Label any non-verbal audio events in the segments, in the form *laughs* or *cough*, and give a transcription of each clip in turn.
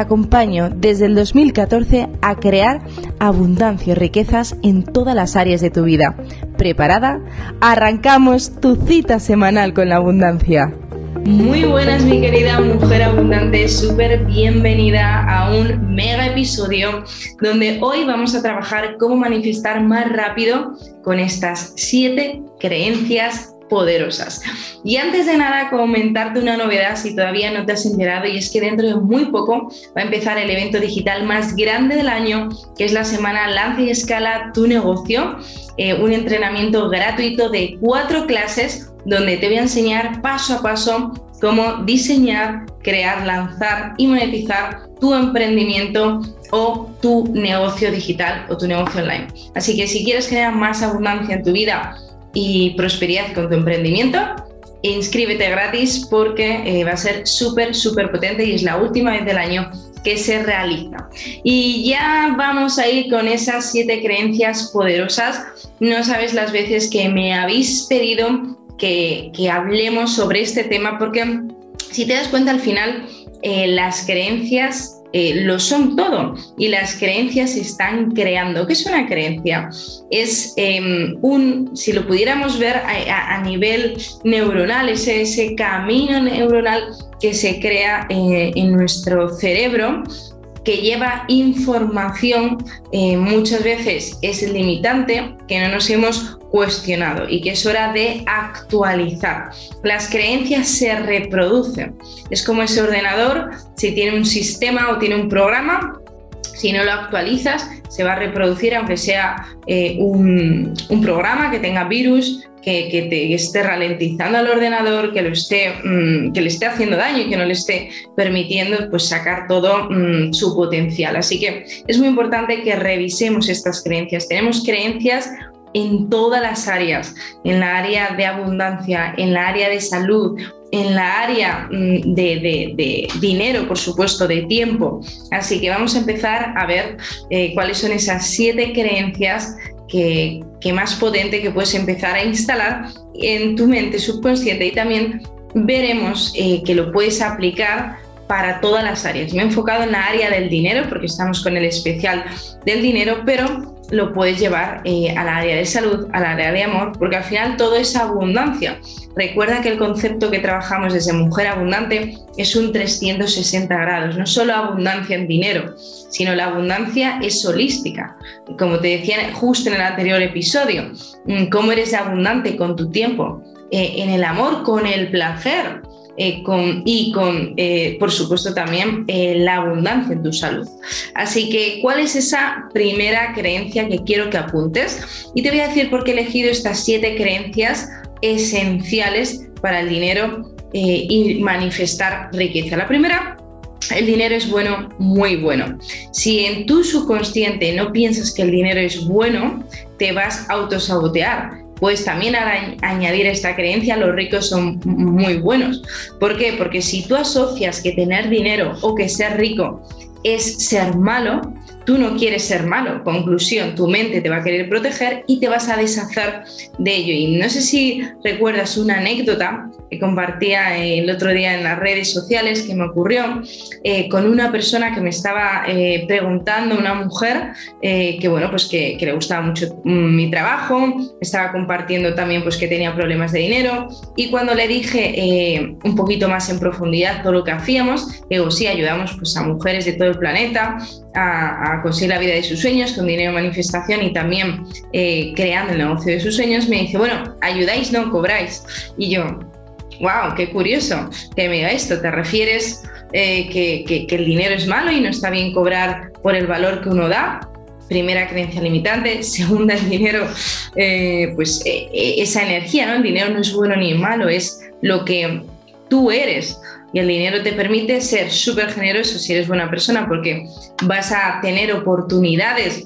acompaño desde el 2014 a crear abundancia y riquezas en todas las áreas de tu vida. ¿Preparada? Arrancamos tu cita semanal con la abundancia. Muy buenas mi querida mujer abundante, súper bienvenida a un mega episodio donde hoy vamos a trabajar cómo manifestar más rápido con estas siete creencias poderosas. Y antes de nada, comentarte una novedad si todavía no te has enterado, y es que dentro de muy poco va a empezar el evento digital más grande del año, que es la semana Lanza y Escala tu negocio, eh, un entrenamiento gratuito de cuatro clases donde te voy a enseñar paso a paso cómo diseñar, crear, lanzar y monetizar tu emprendimiento o tu negocio digital o tu negocio online. Así que si quieres crear más abundancia en tu vida, y prosperidad con tu emprendimiento, inscríbete gratis porque eh, va a ser súper, súper potente y es la última vez del año que se realiza. Y ya vamos a ir con esas siete creencias poderosas. No sabes las veces que me habéis pedido que, hablemos sobre este tema porque si te das cuenta al final eh, las creencias eh, lo son todo y las creencias se están creando. ¿Qué es una creencia? Es em, un, si lo pudiéramos ver a, nivel neuronal, ese, ese, camino neuronal que se crea eh, en nuestro cerebro que lleva información eh, muchas veces es limitante, que no nos hemos cuestionado y que es hora de actualizar. Las creencias se reproducen. Es como ese ordenador, si tiene un sistema o tiene un programa, si no lo actualizas, se va a reproducir aunque sea eh, un, programa que tenga virus, que, te esté ralentizando al ordenador, que, esté, mm, que le esté haciendo daño y que no le esté permitiendo pues, sacar todo mm, su potencial. Así que es muy importante que revisemos estas creencias. Tenemos creencias en todas las áreas, en la área de abundancia, en la área de salud, en la área mm, de, dinero, por supuesto, de tiempo. Así que vamos a empezar a ver eh, cuáles son esas siete creencias que, más potente que puedes empezar a instalar en tu mente subconsciente y también veremos eh, que lo puedes aplicar para todas las áreas. Me he enfocado en la área del dinero porque estamos con el especial del dinero, pero lo puedes llevar eh, al área de salud, al área de amor, porque al final todo es abundancia. Recuerda que el concepto que trabajamos desde Mujer Abundante es un 360 grados, no solo abundancia en dinero, sino la abundancia es holística. Como te decía justo en el anterior episodio, mm, cómo eres abundante con tu tiempo, eh, en el amor, con el placer, eh, y con, eh, por supuesto, también eh, la abundancia en tu salud. Así que, ¿cuál es esa primera creencia que quiero que apuntes? Y te voy a decir por qué he elegido estas siete creencias esenciales para el dinero y manifestar riqueza. La primera el dinero es bueno, muy bueno. Si en tu subconsciente no piensas que el dinero es bueno, te vas a autosabotear pues también añadir esta creencia, los ricos son muy buenos. ¿Por qué? Porque si tú asocias que tener dinero o que ser rico es ser malo, tú no quieres ser malo. Conclusión, tu mente te va a querer proteger y te vas a deshacer de ello. Y no sé si recuerdas una anécdota que compartía el otro día en las redes sociales que me ocurrió eh, con una persona que me estaba eh, preguntando, una mujer eh, que bueno, pues que, le gustaba mucho mm, mi trabajo, estaba compartiendo también pues que tenía problemas de dinero y cuando le dije un poquito más en profundidad todo lo que hacíamos, digo, sí, ayudamos pues a mujeres de todo el planeta a conseguir la vida de sus sueños con dinero manifestación y también creando el negocio de sus sueños, me dice, bueno, ayudáis, no cobráis. Y yo, wow, qué curioso que me diga esto. ¿Te refieres eh, que, el dinero es malo y no está bien cobrar por el valor que uno da? Primera creencia limitante. *laughs* Segunda, el dinero, eh, pues eh, esa energía, ¿no? El dinero no es bueno ni malo, es lo que tú eres. Y el dinero te permite ser súper generoso si eres buena persona porque vas a tener oportunidades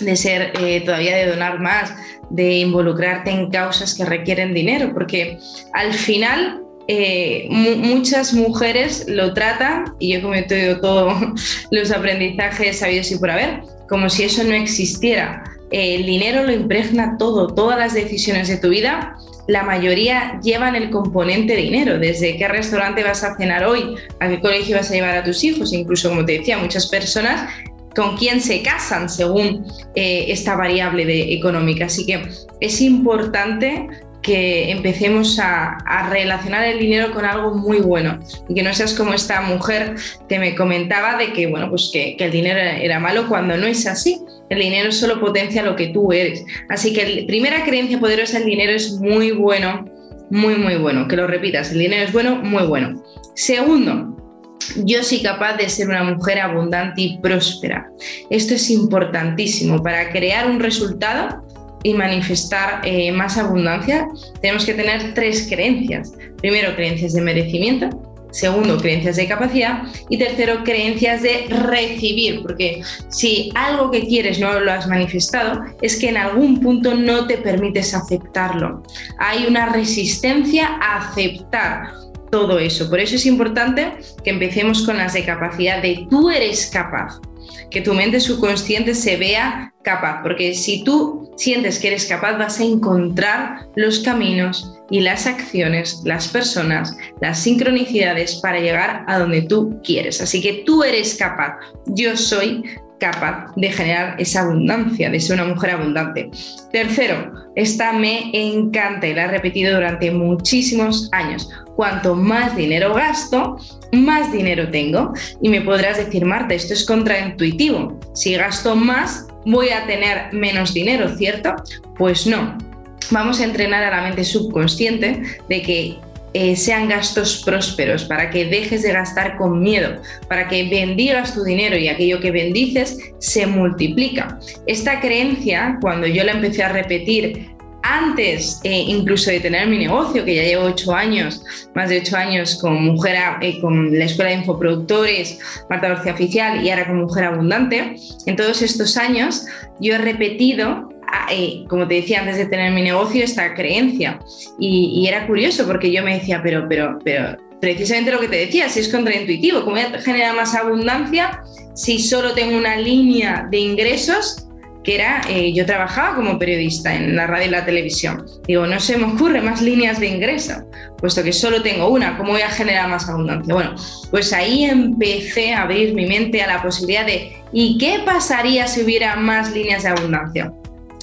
de ser eh, todavía de donar más, de involucrarte en causas que requieren dinero, porque al final eh, muchas mujeres lo tratan, y yo cometido todos *laughs* los aprendizajes sabidos y por haber, como si eso no existiera. el dinero lo impregna todo, todas las decisiones de tu vida, la mayoría llevan el componente dinero, desde qué restaurante vas a cenar hoy, a qué colegio vas a llevar a tus hijos, incluso como te decía, muchas personas con quién se casan según eh, esta variable de, económica. Así que es importante que empecemos a, relacionar el dinero con algo muy bueno y que no seas como esta mujer que me comentaba de que, bueno, pues que, el dinero era malo cuando no es así. El dinero solo potencia lo que tú eres. Así que la primera creencia poderosa, el dinero es muy bueno, muy, muy bueno. Que lo repitas, el dinero es bueno, muy bueno. Segundo, yo soy capaz de ser una mujer abundante y próspera. Esto es importantísimo para crear un resultado y manifestar eh, más abundancia. Tenemos que tener tres creencias. Primero, creencias de merecimiento. Segundo, creencias de capacidad. Y tercero, creencias de recibir. Porque si algo que quieres no lo has manifestado, es que en algún punto no te permites aceptarlo. Hay una resistencia a aceptar todo eso. Por eso es importante que empecemos con las de capacidad de tú eres capaz, que tu mente subconsciente se vea capaz, porque si tú sientes que eres capaz vas a encontrar los caminos y las acciones, las personas, las sincronicidades para llegar a donde tú quieres. Así que tú eres capaz, yo soy capaz de generar esa abundancia, de ser una mujer abundante. Tercero, esta me encanta y la he repetido durante muchísimos años. Cuanto más dinero gasto, más dinero tengo. Y me podrás decir, Marta, esto es contraintuitivo. Si gasto más, voy a tener menos dinero, ¿cierto? Pues no. Vamos a entrenar a la mente subconsciente de que eh, sean gastos prósperos, para que dejes de gastar con miedo, para que bendigas tu dinero y aquello que bendices se multiplica. Esta creencia, cuando yo la empecé a repetir antes eh, incluso de tener mi negocio, que ya llevo ocho años, más de ocho años con Mujer, eh, con la Escuela de Infoproductores, Marta García Oficial y ahora con Mujer Abundante, en todos estos años yo he repetido eh, como te decía antes de tener mi negocio, esta creencia. Y, era curioso porque yo me decía, pero, pero, pero, precisamente lo que te decía, si es contraintuitivo, ¿cómo voy a generar más abundancia si solo tengo una línea de ingresos? que era, eh, yo trabajaba como periodista en la radio y la televisión. Digo, no se me ocurre más líneas de ingreso, puesto que solo tengo una, ¿cómo voy a generar más abundancia? Bueno, pues ahí empecé a abrir mi mente a la posibilidad de, ¿y qué pasaría si hubiera más líneas de abundancia?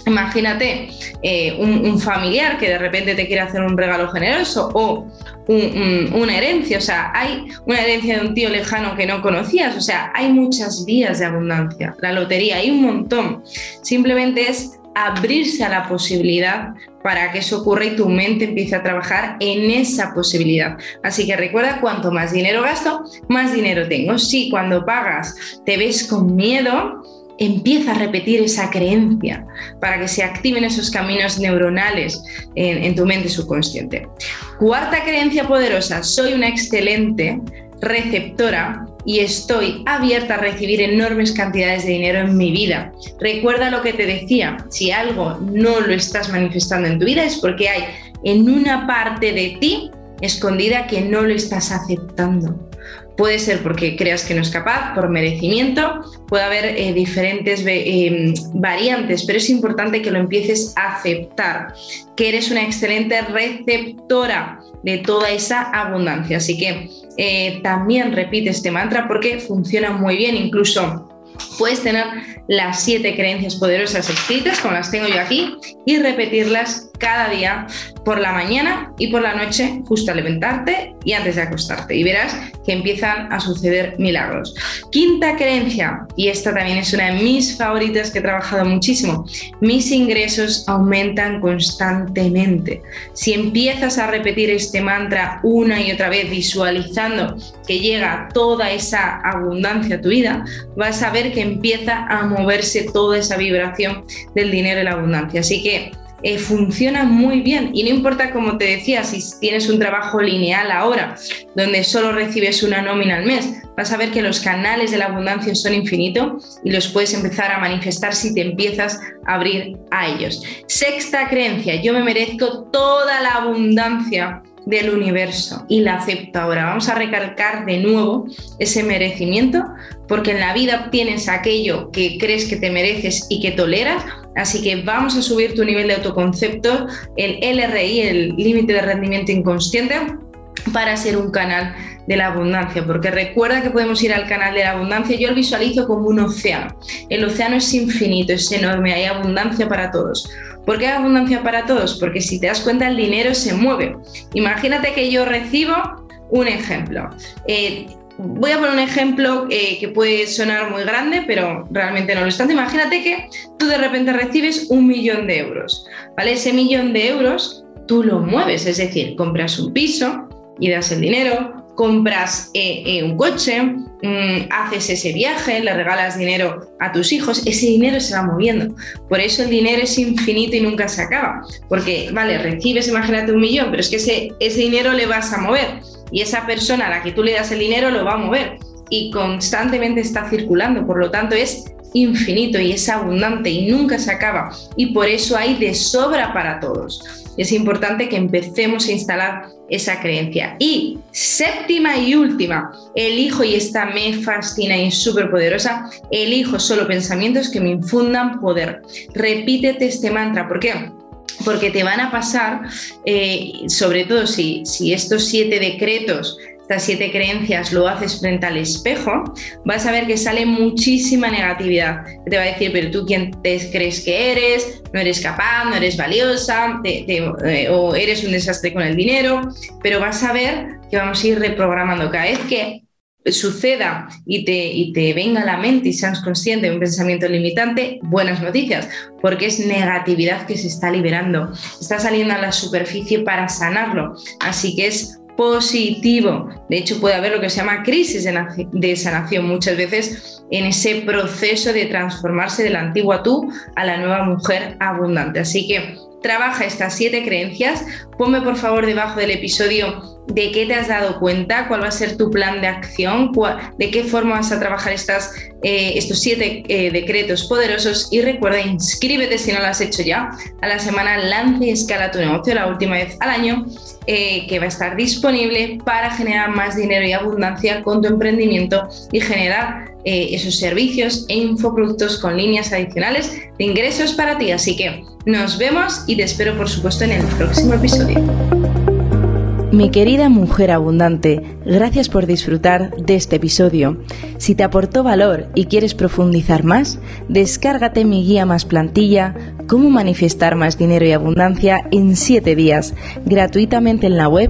Imagínate eh, un, familiar que de repente te quiere hacer un regalo generoso o una herencia, o sea, hay una herencia de un tío lejano que no conocías, o sea, hay muchas vías de abundancia, la lotería, hay un montón. Simplemente es abrirse a la posibilidad para que eso ocurra y tu mente empiece a trabajar en esa posibilidad. Así que recuerda, cuanto más dinero gasto, más dinero tengo. Si cuando pagas te ves con miedo, empieza a repetir esa creencia para que se activen esos caminos neuronales en, tu mente subconsciente. Cuarta creencia poderosa, soy una excelente receptora y estoy abierta a recibir enormes cantidades de dinero en mi vida. Recuerda lo que te decía, si algo no lo estás manifestando en tu vida es porque hay en una parte de ti escondida que no lo estás aceptando. Puede ser porque creas que no es capaz, por merecimiento, puede haber eh, diferentes eh, variantes, pero es importante que lo empieces a aceptar, que eres una excelente receptora de toda esa abundancia. Así que eh, también repite este mantra porque funciona muy bien, incluso puedes tener las siete creencias poderosas escritas, como las tengo yo aquí, y repetirlas cada día por la mañana y por la noche, justo al levantarte y antes de acostarte. Y verás que empiezan a suceder milagros. Quinta creencia, y esta también es una de mis favoritas que he trabajado muchísimo, mis ingresos aumentan constantemente. Si empiezas a repetir este mantra una y otra vez, visualizando que llega toda esa abundancia a tu vida, vas a ver que empieza a moverse toda esa vibración del dinero y la abundancia. Así que eh, funciona muy bien. Y no importa, como te decía, si tienes un trabajo lineal ahora, donde solo recibes una nómina al mes, vas a ver que los canales de la abundancia son infinitos y los puedes empezar a manifestar si te empiezas a abrir a ellos. Sexta creencia, yo me merezco toda la abundancia del universo y la acepto ahora. Vamos a recalcar de nuevo ese merecimiento porque en la vida obtienes aquello que crees que te mereces y que toleras, así que vamos a subir tu nivel de autoconcepto, el LRI, el límite de rendimiento inconsciente, para ser un canal de la abundancia, porque recuerda que podemos ir al canal de la abundancia, yo lo visualizo como un océano. El océano es infinito, es enorme, hay abundancia para todos. ¿Por qué hay abundancia para todos? Porque si te das cuenta el dinero se mueve. Imagínate que yo recibo un ejemplo. Eh, voy a poner un ejemplo eh, que puede sonar muy grande, pero realmente no lo es tanto. Imagínate que tú de repente recibes un millón de euros. ¿vale? Ese millón de euros tú lo mueves, es decir, compras un piso y das el dinero, compras eh, eh, un coche, mm, haces ese viaje, le regalas dinero a tus hijos, ese dinero se va moviendo. Por eso el dinero es infinito y nunca se acaba. Porque, vale, recibes, imagínate un millón, pero es que ese, ese dinero le vas a mover y esa persona a la que tú le das el dinero lo va a mover y constantemente está circulando. Por lo tanto, es infinito y es abundante y nunca se acaba. Y por eso hay de sobra para todos es importante que empecemos a instalar esa creencia. Y séptima y última, elijo, y esta me fascina y es súper poderosa, elijo solo pensamientos que me infundan poder. Repítete este mantra, ¿por qué? Porque te van a pasar, eh, sobre todo si, si estos siete decretos estas siete creencias lo haces frente al espejo, vas a ver que sale muchísima negatividad. Te va a decir, pero tú quién te crees que eres, no eres capaz, no eres valiosa, eh, o eres un desastre con el dinero, pero vas a ver que vamos a ir reprogramando. Cada vez que suceda y te, y te venga a la mente y seas consciente de un pensamiento limitante, buenas noticias, porque es negatividad que se está liberando, está saliendo a la superficie para sanarlo. Así que es positivo. De hecho, puede haber lo que se llama crisis de sanación muchas veces en ese proceso de transformarse de la antigua tú a la nueva mujer abundante. Así que trabaja estas siete creencias. Ponme por favor debajo del episodio de qué te has dado cuenta, cuál va a ser tu plan de acción, de qué forma vas a trabajar estas, eh, estos siete eh, decretos poderosos y recuerda, inscríbete si no lo has hecho ya a la semana Lance y Escala tu negocio, la última vez al año, eh, que va a estar disponible para generar más dinero y abundancia con tu emprendimiento y generar esos servicios e infoproductos con líneas adicionales de ingresos para ti. Así que nos vemos y te espero por supuesto en el próximo episodio. Mi querida mujer abundante, gracias por disfrutar de este episodio. Si te aportó valor y quieres profundizar más, descárgate mi guía más plantilla, cómo manifestar más dinero y abundancia en 7 días, gratuitamente en la web